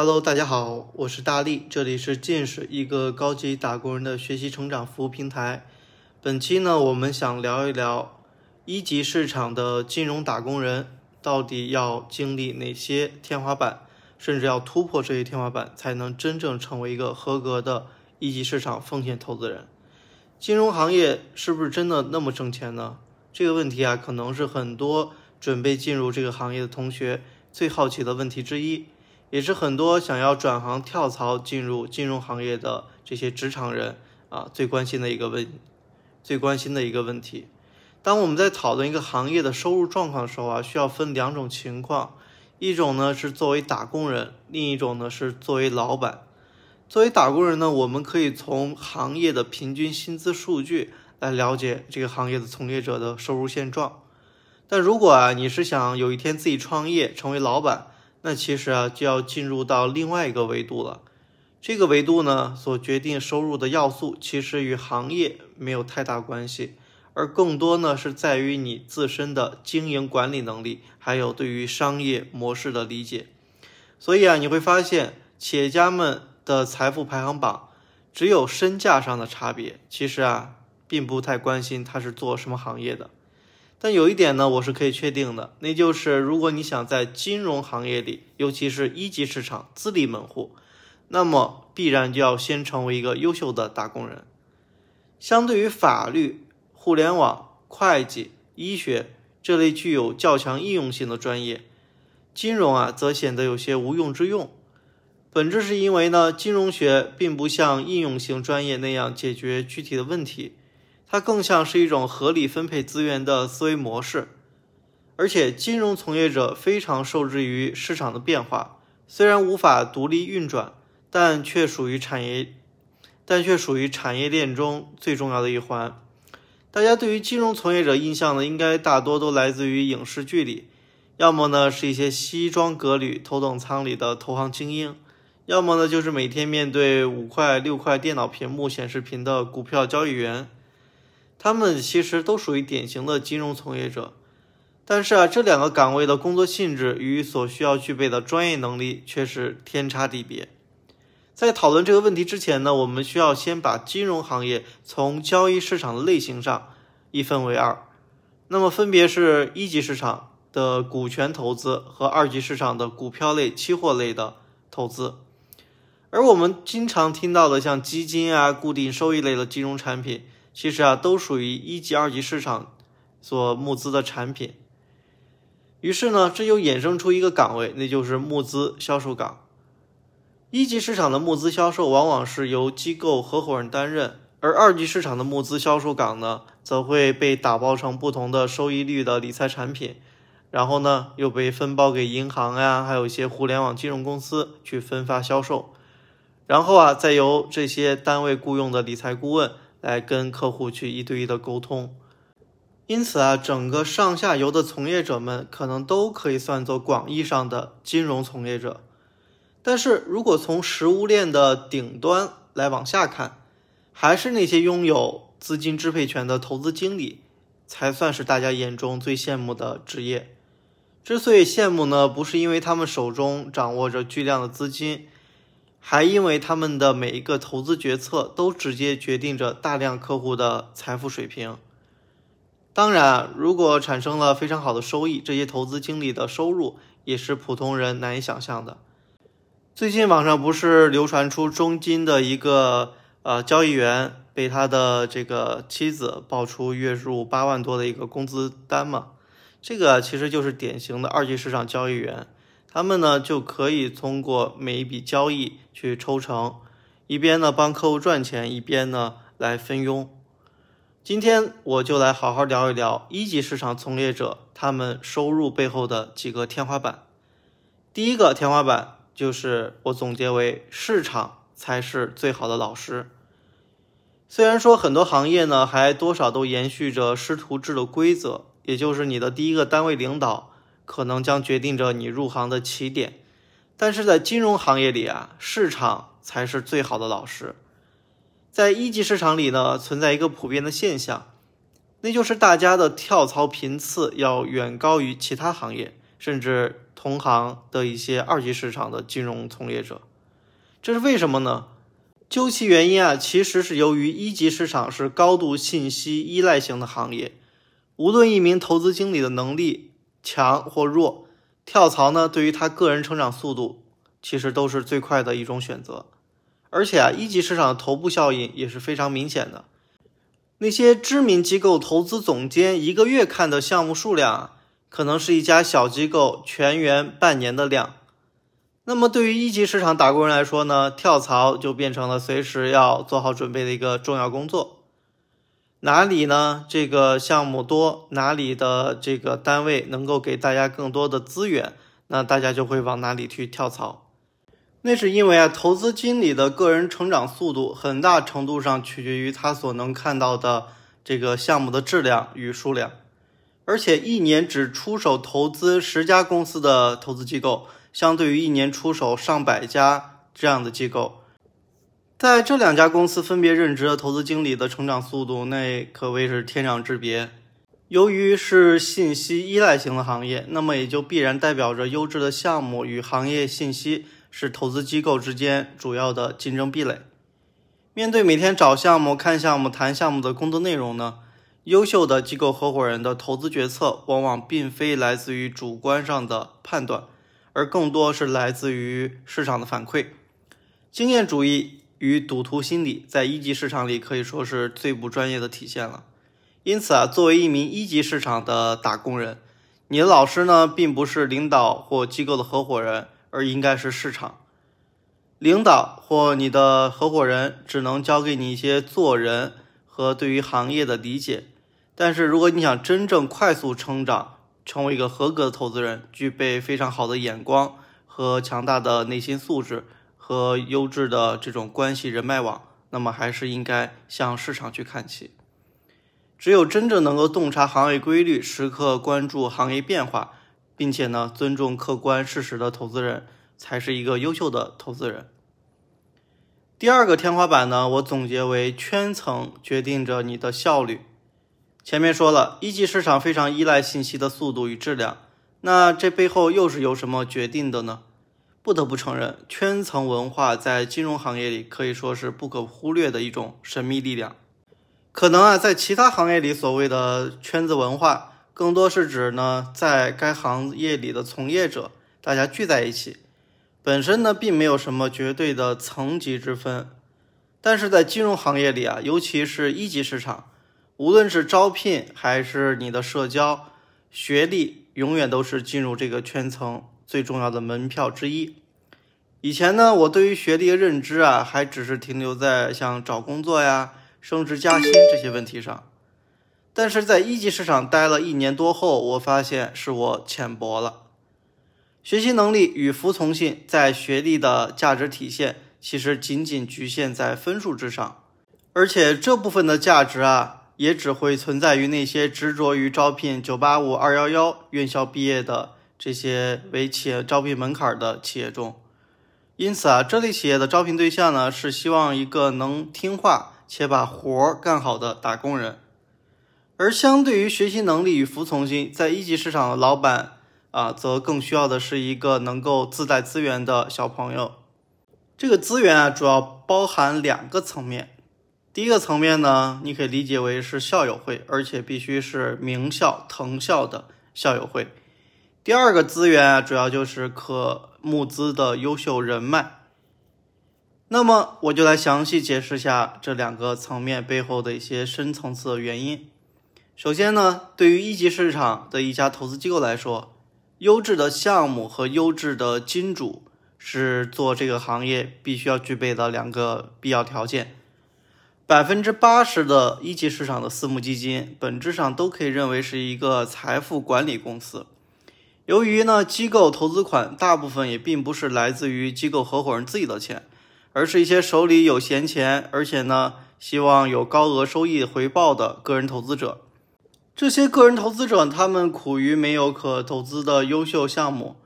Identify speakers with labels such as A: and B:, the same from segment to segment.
A: Hello，大家好，我是大力，这里是见识一个高级打工人的学习成长服务平台。本期呢，我们想聊一聊一级市场的金融打工人到底要经历哪些天花板，甚至要突破这些天花板，才能真正成为一个合格的一级市场风险投资人。金融行业是不是真的那么挣钱呢？这个问题啊，可能是很多准备进入这个行业的同学最好奇的问题之一。也是很多想要转行跳槽进入金融行业的这些职场人啊最关心的一个问，最关心的一个问题。当我们在讨论一个行业的收入状况的时候啊，需要分两种情况，一种呢是作为打工人，另一种呢是作为老板。作为打工人呢，我们可以从行业的平均薪资数据来了解这个行业的从业者的收入现状。但如果啊你是想有一天自己创业成为老板，那其实啊，就要进入到另外一个维度了。这个维度呢，所决定收入的要素，其实与行业没有太大关系，而更多呢是在于你自身的经营管理能力，还有对于商业模式的理解。所以啊，你会发现企业家们的财富排行榜只有身价上的差别，其实啊，并不太关心他是做什么行业的。但有一点呢，我是可以确定的，那就是如果你想在金融行业里，尤其是一级市场自立门户，那么必然就要先成为一个优秀的打工人。相对于法律、互联网、会计、医学这类具有较强应用性的专业，金融啊则显得有些无用之用。本质是因为呢，金融学并不像应用性专业那样解决具体的问题。它更像是一种合理分配资源的思维模式，而且金融从业者非常受制于市场的变化，虽然无法独立运转，但却属于产业，但却属于产业链中最重要的一环。大家对于金融从业者印象呢，应该大多都来自于影视剧里，要么呢是一些西装革履、头等舱里的投行精英，要么呢就是每天面对五块六块电脑屏幕显示屏的股票交易员。他们其实都属于典型的金融从业者，但是啊，这两个岗位的工作性质与所需要具备的专业能力却是天差地别。在讨论这个问题之前呢，我们需要先把金融行业从交易市场的类型上一分为二，那么分别是一级市场的股权投资和二级市场的股票类、期货类的投资。而我们经常听到的像基金啊、固定收益类的金融产品。其实啊，都属于一级、二级市场所募资的产品。于是呢，这就衍生出一个岗位，那就是募资销售岗。一级市场的募资销售往往是由机构合伙人担任，而二级市场的募资销售岗呢，则会被打包成不同的收益率的理财产品，然后呢，又被分包给银行呀，还有一些互联网金融公司去分发销售，然后啊，再由这些单位雇佣的理财顾问。来跟客户去一对一的沟通，因此啊，整个上下游的从业者们可能都可以算作广义上的金融从业者。但是如果从食物链的顶端来往下看，还是那些拥有资金支配权的投资经理，才算是大家眼中最羡慕的职业。之所以羡慕呢，不是因为他们手中掌握着巨量的资金。还因为他们的每一个投资决策都直接决定着大量客户的财富水平。当然，如果产生了非常好的收益，这些投资经理的收入也是普通人难以想象的。最近网上不是流传出中金的一个呃交易员被他的这个妻子爆出月入八万多的一个工资单吗？这个其实就是典型的二级市场交易员。他们呢就可以通过每一笔交易去抽成，一边呢帮客户赚钱，一边呢来分佣。今天我就来好好聊一聊一级市场从业者他们收入背后的几个天花板。第一个天花板就是我总结为市场才是最好的老师。虽然说很多行业呢还多少都延续着师徒制的规则，也就是你的第一个单位领导。可能将决定着你入行的起点，但是在金融行业里啊，市场才是最好的老师。在一级市场里呢，存在一个普遍的现象，那就是大家的跳槽频次要远高于其他行业，甚至同行的一些二级市场的金融从业者。这是为什么呢？究其原因啊，其实是由于一级市场是高度信息依赖型的行业，无论一名投资经理的能力强或弱，跳槽呢，对于他个人成长速度，其实都是最快的一种选择。而且啊，一级市场的头部效应也是非常明显的。那些知名机构投资总监一个月看的项目数量，可能是一家小机构全员半年的量。那么对于一级市场打工人来说呢，跳槽就变成了随时要做好准备的一个重要工作。哪里呢？这个项目多，哪里的这个单位能够给大家更多的资源，那大家就会往哪里去跳槽。那是因为啊，投资经理的个人成长速度很大程度上取决于他所能看到的这个项目的质量与数量，而且一年只出手投资十家公司的投资机构。相对于一年出手上百家这样的机构，在这两家公司分别任职的投资经理的成长速度，那可谓是天壤之别。由于是信息依赖型的行业，那么也就必然代表着优质的项目与行业信息是投资机构之间主要的竞争壁垒。面对每天找项目、看项目、谈项目的工作内容呢，优秀的机构合伙人的投资决策往往并非来自于主观上的判断。而更多是来自于市场的反馈，经验主义与赌徒心理在一级市场里可以说是最不专业的体现了。因此啊，作为一名一级市场的打工人，你的老师呢，并不是领导或机构的合伙人，而应该是市场。领导或你的合伙人只能教给你一些做人和对于行业的理解，但是如果你想真正快速成长，成为一个合格的投资人，具备非常好的眼光和强大的内心素质和优质的这种关系人脉网，那么还是应该向市场去看齐。只有真正能够洞察行业规律、时刻关注行业变化，并且呢尊重客观事实的投资人，才是一个优秀的投资人。第二个天花板呢，我总结为圈层决定着你的效率。前面说了一级市场非常依赖信息的速度与质量，那这背后又是由什么决定的呢？不得不承认，圈层文化在金融行业里可以说是不可忽略的一种神秘力量。可能啊，在其他行业里所谓的圈子文化，更多是指呢，在该行业里的从业者大家聚在一起，本身呢并没有什么绝对的层级之分。但是在金融行业里啊，尤其是一级市场。无论是招聘还是你的社交，学历永远都是进入这个圈层最重要的门票之一。以前呢，我对于学历的认知啊，还只是停留在像找工作呀、升职加薪这些问题上。但是在一级市场待了一年多后，我发现是我浅薄了。学习能力与服从性在学历的价值体现，其实仅仅局限在分数之上，而且这部分的价值啊。也只会存在于那些执着于招聘九八五、二幺幺院校毕业的这些为企业招聘门槛的企业中。因此啊，这类企业的招聘对象呢，是希望一个能听话且把活儿干好的打工人。而相对于学习能力与服从性，在一级市场的老板啊，则更需要的是一个能够自带资源的小朋友。这个资源啊，主要包含两个层面。第一个层面呢，你可以理解为是校友会，而且必须是名校、藤校的校友会。第二个资源啊，主要就是可募资的优秀人脉。那么我就来详细解释下这两个层面背后的一些深层次的原因。首先呢，对于一级市场的一家投资机构来说，优质的项目和优质的金主是做这个行业必须要具备的两个必要条件。百分之八十的一级市场的私募基金，本质上都可以认为是一个财富管理公司。由于呢，机构投资款大部分也并不是来自于机构合伙人自己的钱，而是一些手里有闲钱，而且呢，希望有高额收益回报的个人投资者。这些个人投资者，他们苦于没有可投资的优秀项目。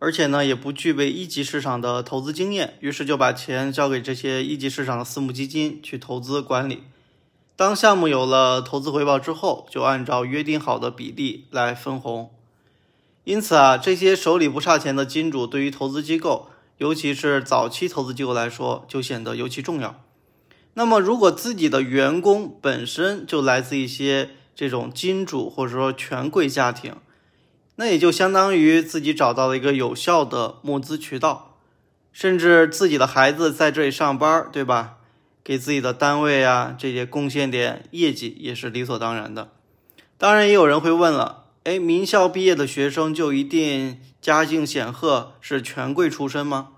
A: 而且呢，也不具备一级市场的投资经验，于是就把钱交给这些一级市场的私募基金去投资管理。当项目有了投资回报之后，就按照约定好的比例来分红。因此啊，这些手里不差钱的金主，对于投资机构，尤其是早期投资机构来说，就显得尤其重要。那么，如果自己的员工本身就来自一些这种金主或者说权贵家庭，那也就相当于自己找到了一个有效的募资渠道，甚至自己的孩子在这里上班，对吧？给自己的单位啊这些贡献点业绩也是理所当然的。当然，也有人会问了。哎，名校毕业的学生就一定家境显赫，是权贵出身吗？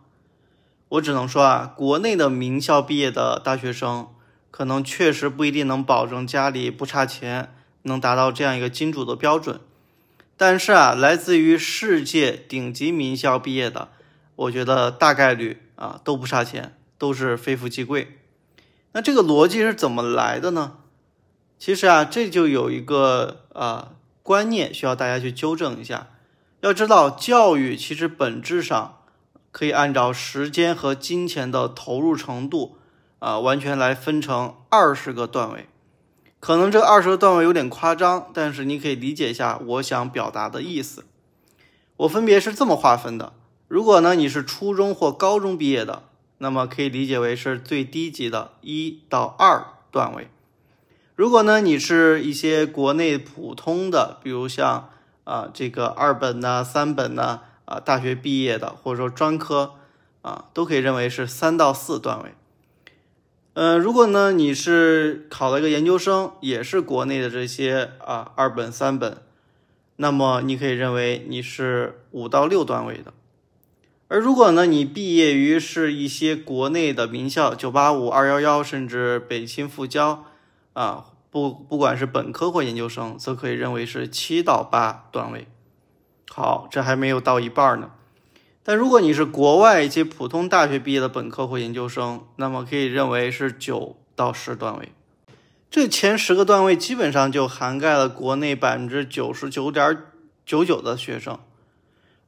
A: 我只能说啊，国内的名校毕业的大学生，可能确实不一定能保证家里不差钱，能达到这样一个金主的标准。但是啊，来自于世界顶级名校毕业的，我觉得大概率啊都不差钱，都是非富即贵。那这个逻辑是怎么来的呢？其实啊，这就有一个啊。观念需要大家去纠正一下。要知道，教育其实本质上可以按照时间和金钱的投入程度啊，完全来分成二十个段位。可能这二十个段位有点夸张，但是你可以理解一下我想表达的意思。我分别是这么划分的：如果呢你是初中或高中毕业的，那么可以理解为是最低级的一到二段位。如果呢，你是一些国内普通的，比如像啊这个二本呐、三本呐啊大学毕业的，或者说专科啊，都可以认为是三到四段位。呃，如果呢你是考了一个研究生，也是国内的这些啊二本、三本，那么你可以认为你是五到六段位的。而如果呢你毕业于是一些国内的名校，九八五、二幺幺，甚至北清复交。啊，不，不管是本科或研究生，则可以认为是七到八段位。好，这还没有到一半呢。但如果你是国外一些普通大学毕业的本科或研究生，那么可以认为是九到十段位。这前十个段位基本上就涵盖了国内百分之九十九点九九的学生，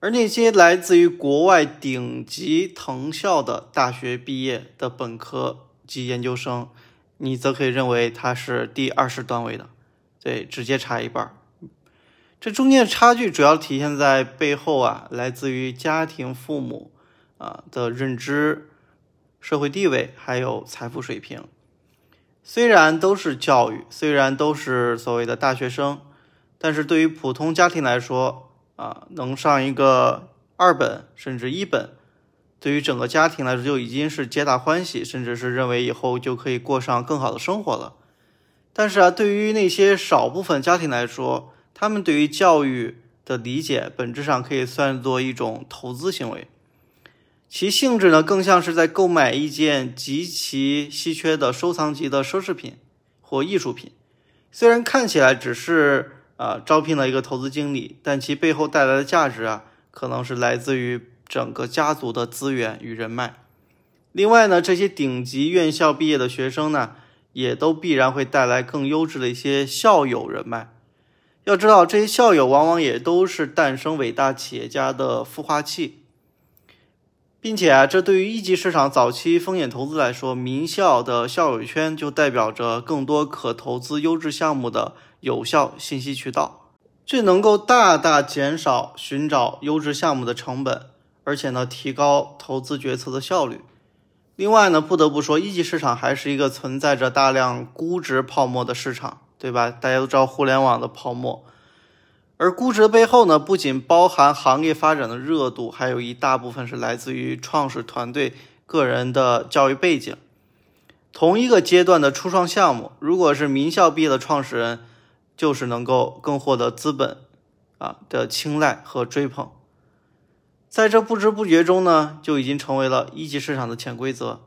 A: 而那些来自于国外顶级藤校的大学毕业的本科及研究生。你则可以认为它是第二十段位的，对，直接差一半儿。这中间的差距主要体现在背后啊，来自于家庭父母啊的认知、社会地位还有财富水平。虽然都是教育，虽然都是所谓的大学生，但是对于普通家庭来说啊，能上一个二本甚至一本。对于整个家庭来说，就已经是皆大欢喜，甚至是认为以后就可以过上更好的生活了。但是啊，对于那些少部分家庭来说，他们对于教育的理解，本质上可以算作一种投资行为，其性质呢，更像是在购买一件极其稀缺的收藏级的奢侈品或艺术品。虽然看起来只是啊招聘了一个投资经理，但其背后带来的价值啊，可能是来自于。整个家族的资源与人脉，另外呢，这些顶级院校毕业的学生呢，也都必然会带来更优质的一些校友人脉。要知道，这些校友往往也都是诞生伟大企业家的孵化器，并且啊，这对于一级市场早期风险投资来说，名校的校友圈就代表着更多可投资优质项目的有效信息渠道，这能够大大减少寻找优质项目的成本。而且呢，提高投资决策的效率。另外呢，不得不说，一级市场还是一个存在着大量估值泡沫的市场，对吧？大家都知道互联网的泡沫，而估值的背后呢，不仅包含行业发展的热度，还有一大部分是来自于创始团队个人的教育背景。同一个阶段的初创项目，如果是名校毕业的创始人，就是能够更获得资本啊的青睐和追捧。在这不知不觉中呢，就已经成为了一级市场的潜规则。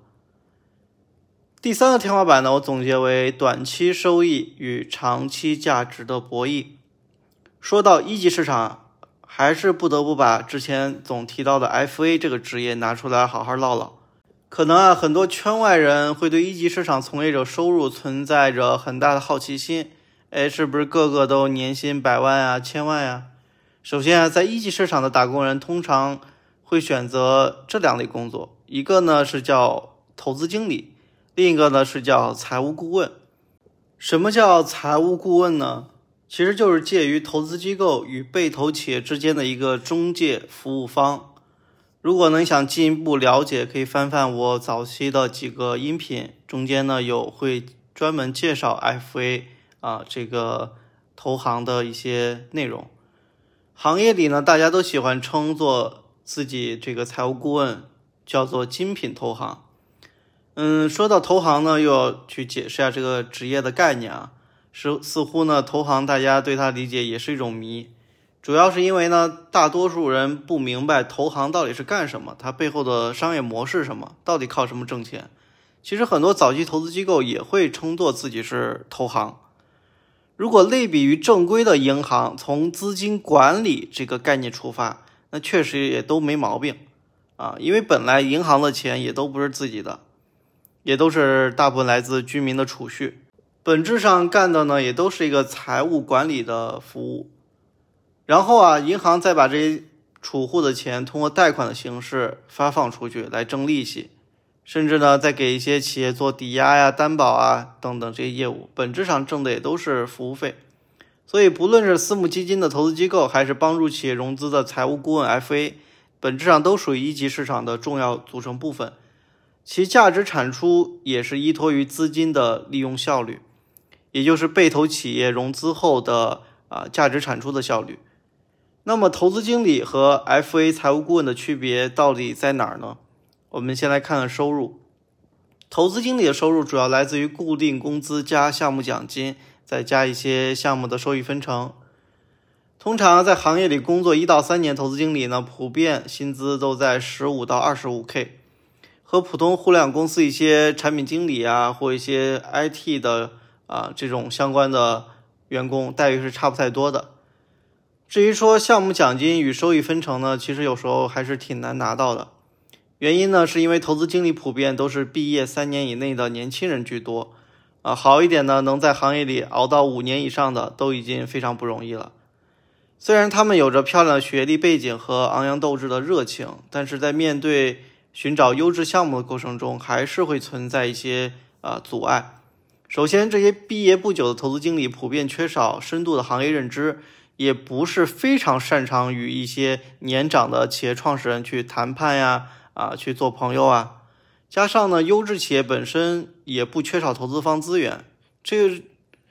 A: 第三个天花板呢，我总结为短期收益与长期价值的博弈。说到一级市场，还是不得不把之前总提到的 FA 这个职业拿出来好好唠唠。可能啊，很多圈外人会对一级市场从业者收入存在着很大的好奇心。哎，是不是个个都年薪百万啊、千万呀？首先啊，在一级市场的打工人通常会选择这两类工作，一个呢是叫投资经理，另一个呢是叫财务顾问。什么叫财务顾问呢？其实就是介于投资机构与被投企业之间的一个中介服务方。如果呢想进一步了解，可以翻翻我早期的几个音频，中间呢有会专门介绍 FA 啊这个投行的一些内容。行业里呢，大家都喜欢称作自己这个财务顾问叫做精品投行。嗯，说到投行呢，又要去解释一下这个职业的概念啊。是似乎呢，投行大家对它理解也是一种谜，主要是因为呢，大多数人不明白投行到底是干什么，它背后的商业模式什么，到底靠什么挣钱。其实很多早期投资机构也会称作自己是投行。如果类比于正规的银行，从资金管理这个概念出发，那确实也都没毛病啊，因为本来银行的钱也都不是自己的，也都是大部分来自居民的储蓄。本质上干的呢，也都是一个财务管理的服务，然后啊，银行再把这些储户的钱通过贷款的形式发放出去来挣利息，甚至呢，再给一些企业做抵押呀、担保啊等等这些业务，本质上挣的也都是服务费。所以，不论是私募基金的投资机构，还是帮助企业融资的财务顾问 FA，本质上都属于一级市场的重要组成部分，其价值产出也是依托于资金的利用效率。也就是被投企业融资后的啊价值产出的效率。那么，投资经理和 FA 财务顾问的区别到底在哪儿呢？我们先来看看收入。投资经理的收入主要来自于固定工资加项目奖金，再加一些项目的收益分成。通常在行业里工作一到三年，投资经理呢普遍薪资都在十五到二十五 K，和普通互联网公司一些产品经理啊或一些 IT 的。啊，这种相关的员工待遇是差不太多的。至于说项目奖金与收益分成呢，其实有时候还是挺难拿到的。原因呢，是因为投资经理普遍都是毕业三年以内的年轻人居多。啊，好一点呢，能在行业里熬到五年以上的都已经非常不容易了。虽然他们有着漂亮的学历背景和昂扬斗志的热情，但是在面对寻找优质项目的过程中，还是会存在一些啊阻碍。首先，这些毕业不久的投资经理普遍缺少深度的行业认知，也不是非常擅长与一些年长的企业创始人去谈判呀，啊去做朋友啊。加上呢，优质企业本身也不缺少投资方资源，这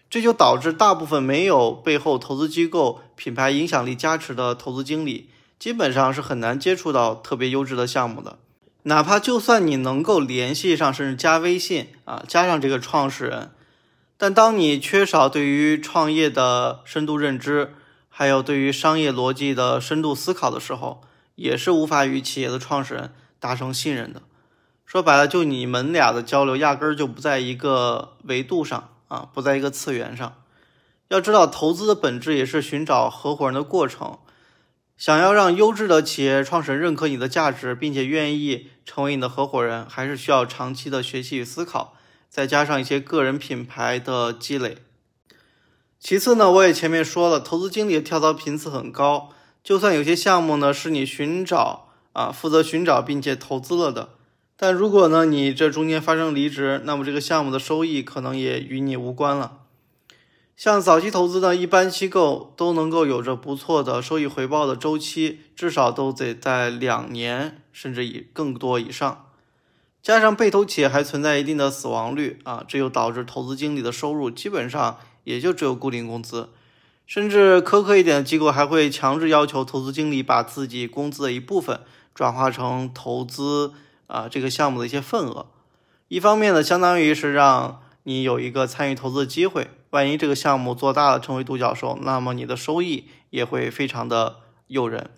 A: 这就导致大部分没有背后投资机构品牌影响力加持的投资经理，基本上是很难接触到特别优质的项目的。哪怕就算你能够联系上，甚至加微信啊，加上这个创始人，但当你缺少对于创业的深度认知，还有对于商业逻辑的深度思考的时候，也是无法与企业的创始人达成信任的。说白了，就你们俩的交流压根儿就不在一个维度上啊，不在一个次元上。要知道，投资的本质也是寻找合伙人的过程。想要让优质的企业创始人认可你的价值，并且愿意成为你的合伙人，还是需要长期的学习与思考，再加上一些个人品牌的积累。其次呢，我也前面说了，投资经理的跳槽频次很高，就算有些项目呢是你寻找啊负责寻找并且投资了的，但如果呢你这中间发生离职，那么这个项目的收益可能也与你无关了。像早期投资呢，一般机构都能够有着不错的收益回报的周期，至少都得在两年甚至以更多以上。加上被投企业还存在一定的死亡率啊，这又导致投资经理的收入基本上也就只有固定工资，甚至苛刻一点的机构还会强制要求投资经理把自己工资的一部分转化成投资啊这个项目的一些份额。一方面呢，相当于是让你有一个参与投资的机会。万一这个项目做大了，成为独角兽，那么你的收益也会非常的诱人。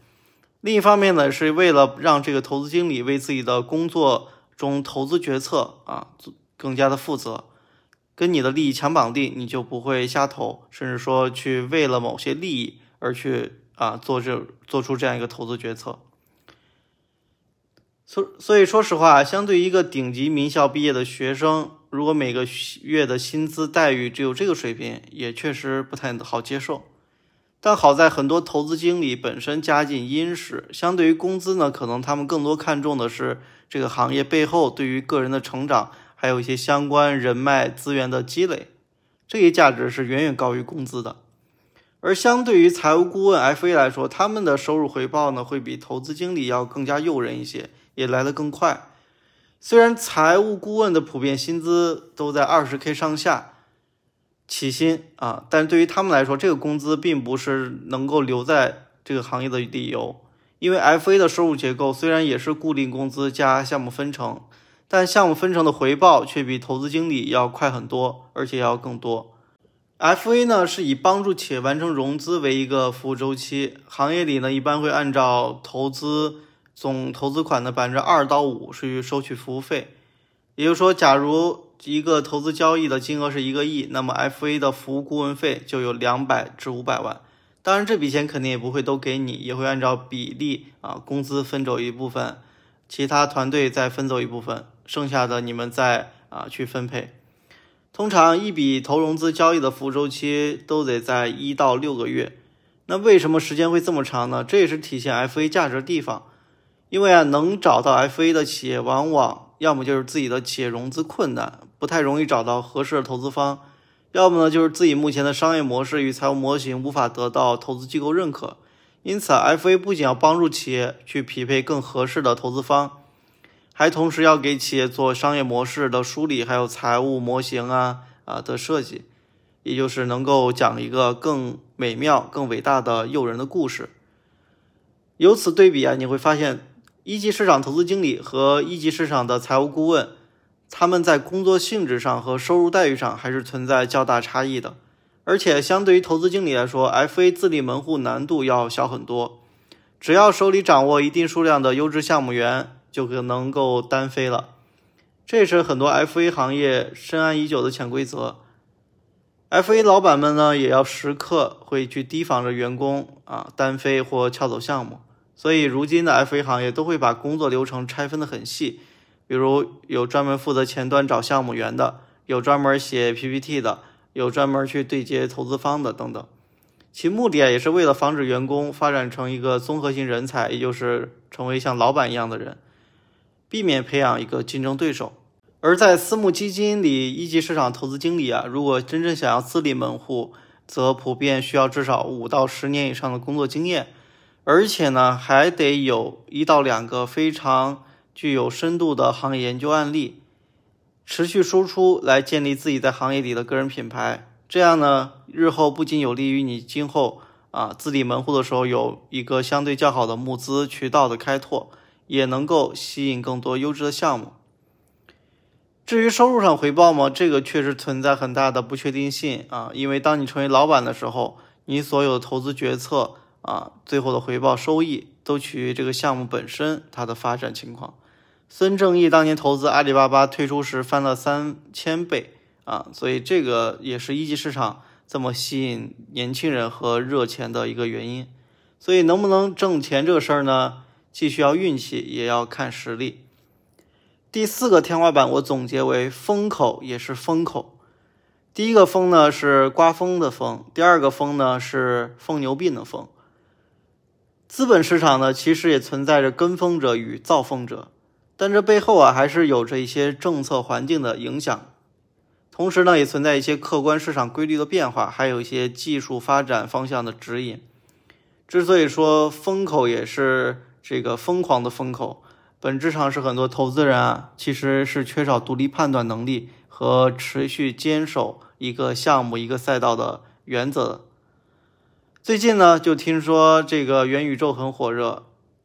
A: 另一方面呢，是为了让这个投资经理为自己的工作中投资决策啊更加的负责，跟你的利益强绑定，你就不会瞎投，甚至说去为了某些利益而去啊做这做出这样一个投资决策。所所以说实话，相对于一个顶级名校毕业的学生。如果每个月的薪资待遇只有这个水平，也确实不太好接受。但好在很多投资经理本身家境殷实，相对于工资呢，可能他们更多看重的是这个行业背后对于个人的成长，还有一些相关人脉资源的积累，这一价值是远远高于工资的。而相对于财务顾问 FA 来说，他们的收入回报呢会比投资经理要更加诱人一些，也来得更快。虽然财务顾问的普遍薪资都在二十 K 上下起薪啊，但对于他们来说，这个工资并不是能够留在这个行业的理由。因为 FA 的收入结构虽然也是固定工资加项目分成，但项目分成的回报却比投资经理要快很多，而且要更多。FA 呢是以帮助企业完成融资为一个服务周期，行业里呢一般会按照投资总投资款的百分之二到五是去收取服务费。也就是说，假如一个投资交易的金额是一个亿，那么 FA 的服务顾问费就有两百至五百万。当然，这笔钱肯定也不会都给你，也会按照比例啊工资分走一部分，其他团队再分走一部分，剩下的你们再啊去分配。通常一笔投融资交易的服务周期都得在一到六个月，那为什么时间会这么长呢？这也是体现 FA 价值的地方。因为啊，能找到 FA 的企业，往往要么就是自己的企业融资困难，不太容易找到合适的投资方；要么呢，就是自己目前的商业模式与财务模型无法得到投资机构认可。因此，FA 不仅要帮助企业去匹配更合适的投资方。还同时要给企业做商业模式的梳理，还有财务模型啊啊的设计，也就是能够讲一个更美妙、更伟大的诱人的故事。由此对比啊，你会发现一级市场投资经理和一级市场的财务顾问，他们在工作性质上和收入待遇上还是存在较大差异的。而且相对于投资经理来说，FA 自立门户难度要小很多，只要手里掌握一定数量的优质项目源。就可能够单飞了，这是很多 FA 行业深谙已久的潜规则。FA 老板们呢，也要时刻会去提防着员工啊单飞或撬走项目。所以，如今的 FA 行业都会把工作流程拆分的很细，比如有专门负责前端找项目源的，有专门写 PPT 的，有专门去对接投资方的等等。其目的啊，也是为了防止员工发展成一个综合性人才，也就是成为像老板一样的人。避免培养一个竞争对手，而在私募基金里，一级市场投资经理啊，如果真正想要自立门户，则普遍需要至少五到十年以上的工作经验，而且呢，还得有一到两个非常具有深度的行业研究案例，持续输出来建立自己在行业里的个人品牌。这样呢，日后不仅有利于你今后啊自立门户的时候有一个相对较好的募资渠道的开拓。也能够吸引更多优质的项目。至于收入上回报吗？这个确实存在很大的不确定性啊，因为当你成为老板的时候，你所有的投资决策啊，最后的回报收益都取决于这个项目本身它的发展情况。孙正义当年投资阿里巴巴推出时翻了三千倍啊，所以这个也是一级市场这么吸引年轻人和热钱的一个原因。所以能不能挣钱这个事儿呢？既需要运气，也要看实力。第四个天花板，我总结为风口也是风口。第一个风呢是刮风的风，第二个风呢是疯牛病的风。资本市场呢其实也存在着跟风者与造风者，但这背后啊还是有着一些政策环境的影响，同时呢也存在一些客观市场规律的变化，还有一些技术发展方向的指引。之所以说风口也是。这个疯狂的风口，本质上是很多投资人啊，其实是缺少独立判断能力和持续坚守一个项目、一个赛道的原则。最近呢，就听说这个元宇宙很火热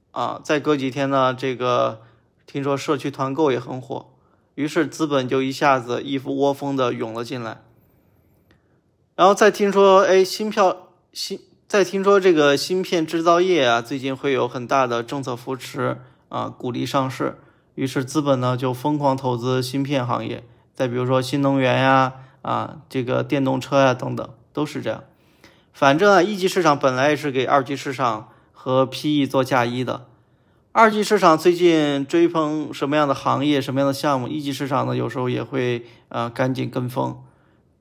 A: 啊，再隔几天呢，这个听说社区团购也很火，于是资本就一下子一窝窝蜂的涌了进来。然后再听说，哎，新票新。再听说这个芯片制造业啊，最近会有很大的政策扶持啊，鼓励上市，于是资本呢就疯狂投资芯片行业。再比如说新能源呀，啊，这个电动车呀等等，都是这样。反正啊，一级市场本来也是给二级市场和 PE 做嫁衣的。二级市场最近追捧什么样的行业、什么样的项目，一级市场呢有时候也会啊赶紧跟风，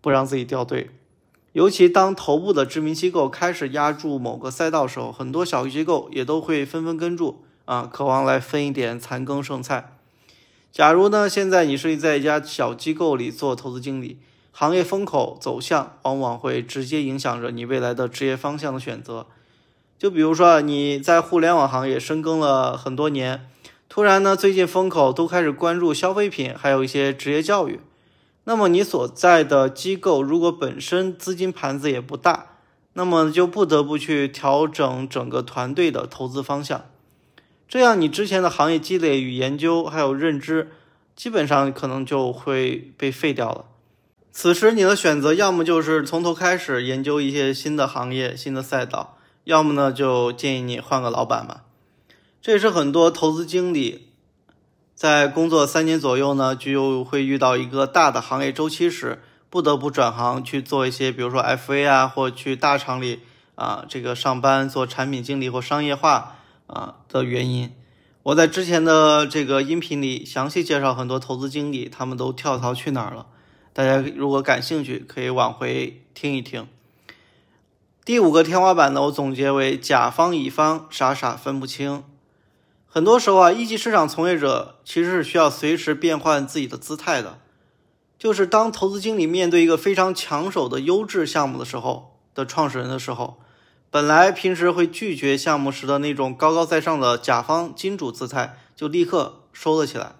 A: 不让自己掉队。尤其当头部的知名机构开始压住某个赛道时候，很多小机构也都会纷纷跟住啊，渴望来分一点残羹剩菜。假如呢，现在你是在一家小机构里做投资经理，行业风口走向往往会直接影响着你未来的职业方向的选择。就比如说你在互联网行业深耕了很多年，突然呢最近风口都开始关注消费品，还有一些职业教育。那么你所在的机构如果本身资金盘子也不大，那么就不得不去调整整个团队的投资方向。这样你之前的行业积累与研究还有认知，基本上可能就会被废掉了。此时你的选择要么就是从头开始研究一些新的行业、新的赛道，要么呢就建议你换个老板吧。这也是很多投资经理在工作三年左右呢，就会遇到一个大的行业周期时，不得不转行去做一些，比如说 FA 啊，或去大厂里啊这个上班做产品经理或商业化。啊的原因，我在之前的这个音频里详细介绍很多投资经理，他们都跳槽去哪儿了。大家如果感兴趣，可以往回听一听。第五个天花板呢，我总结为甲方乙方傻傻分不清。很多时候啊，一级市场从业者其实是需要随时变换自己的姿态的。就是当投资经理面对一个非常抢手的优质项目的时候的创始人的时候。本来平时会拒绝项目时的那种高高在上的甲方金主姿态，就立刻收了起来，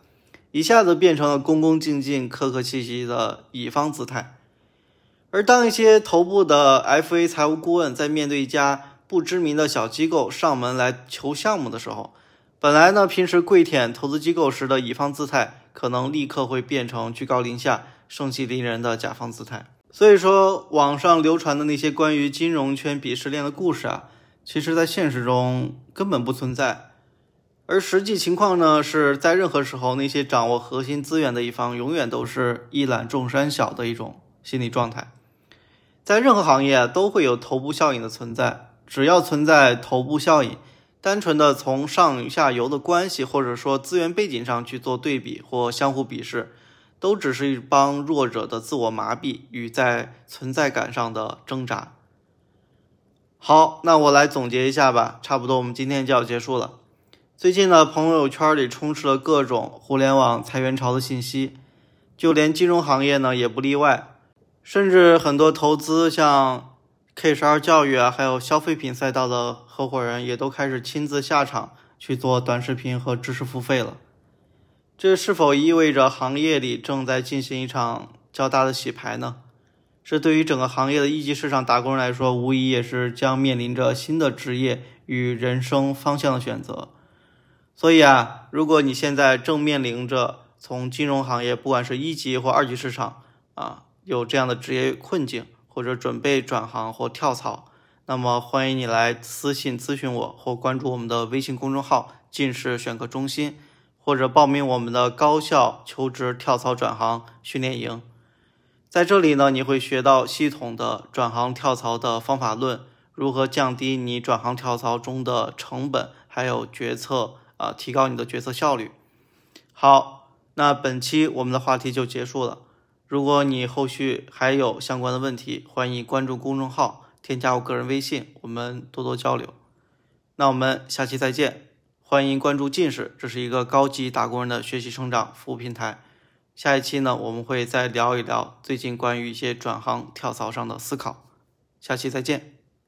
A: 一下子变成了恭恭敬敬、客客气气的乙方姿态。而当一些头部的 FA 财务顾问在面对一家不知名的小机构上门来求项目的时候，本来呢平时跪舔投资机构时的乙方姿态，可能立刻会变成居高临下、盛气凌人的甲方姿态。所以说，网上流传的那些关于金融圈鄙视链的故事啊，其实在现实中根本不存在。而实际情况呢，是在任何时候，那些掌握核心资源的一方，永远都是一览众山小的一种心理状态。在任何行业都会有头部效应的存在，只要存在头部效应，单纯的从上下游的关系或者说资源背景上去做对比或相互鄙视。都只是一帮弱者的自我麻痹与在存在感上的挣扎。好，那我来总结一下吧，差不多我们今天就要结束了。最近呢，朋友圈里充斥了各种互联网裁员潮的信息，就连金融行业呢也不例外，甚至很多投资像 K 十二教育啊，还有消费品赛道的合伙人也都开始亲自下场去做短视频和知识付费了。这是否意味着行业里正在进行一场较大的洗牌呢？这对于整个行业的一级市场打工人来说，无疑也是将面临着新的职业与人生方向的选择。所以啊，如果你现在正面临着从金融行业，不管是一级或二级市场啊，有这样的职业困境，或者准备转行或跳槽，那么欢迎你来私信咨询我，或关注我们的微信公众号“近视选课中心”。或者报名我们的高校求职跳槽转行训练营，在这里呢，你会学到系统的转行跳槽的方法论，如何降低你转行跳槽中的成本，还有决策啊，提高你的决策效率。好，那本期我们的话题就结束了。如果你后续还有相关的问题，欢迎关注公众号，添加我个人微信，我们多多交流。那我们下期再见。欢迎关注近视，这是一个高级打工人的学习成长服务平台。下一期呢，我们会再聊一聊最近关于一些转行跳槽上的思考。下期再见。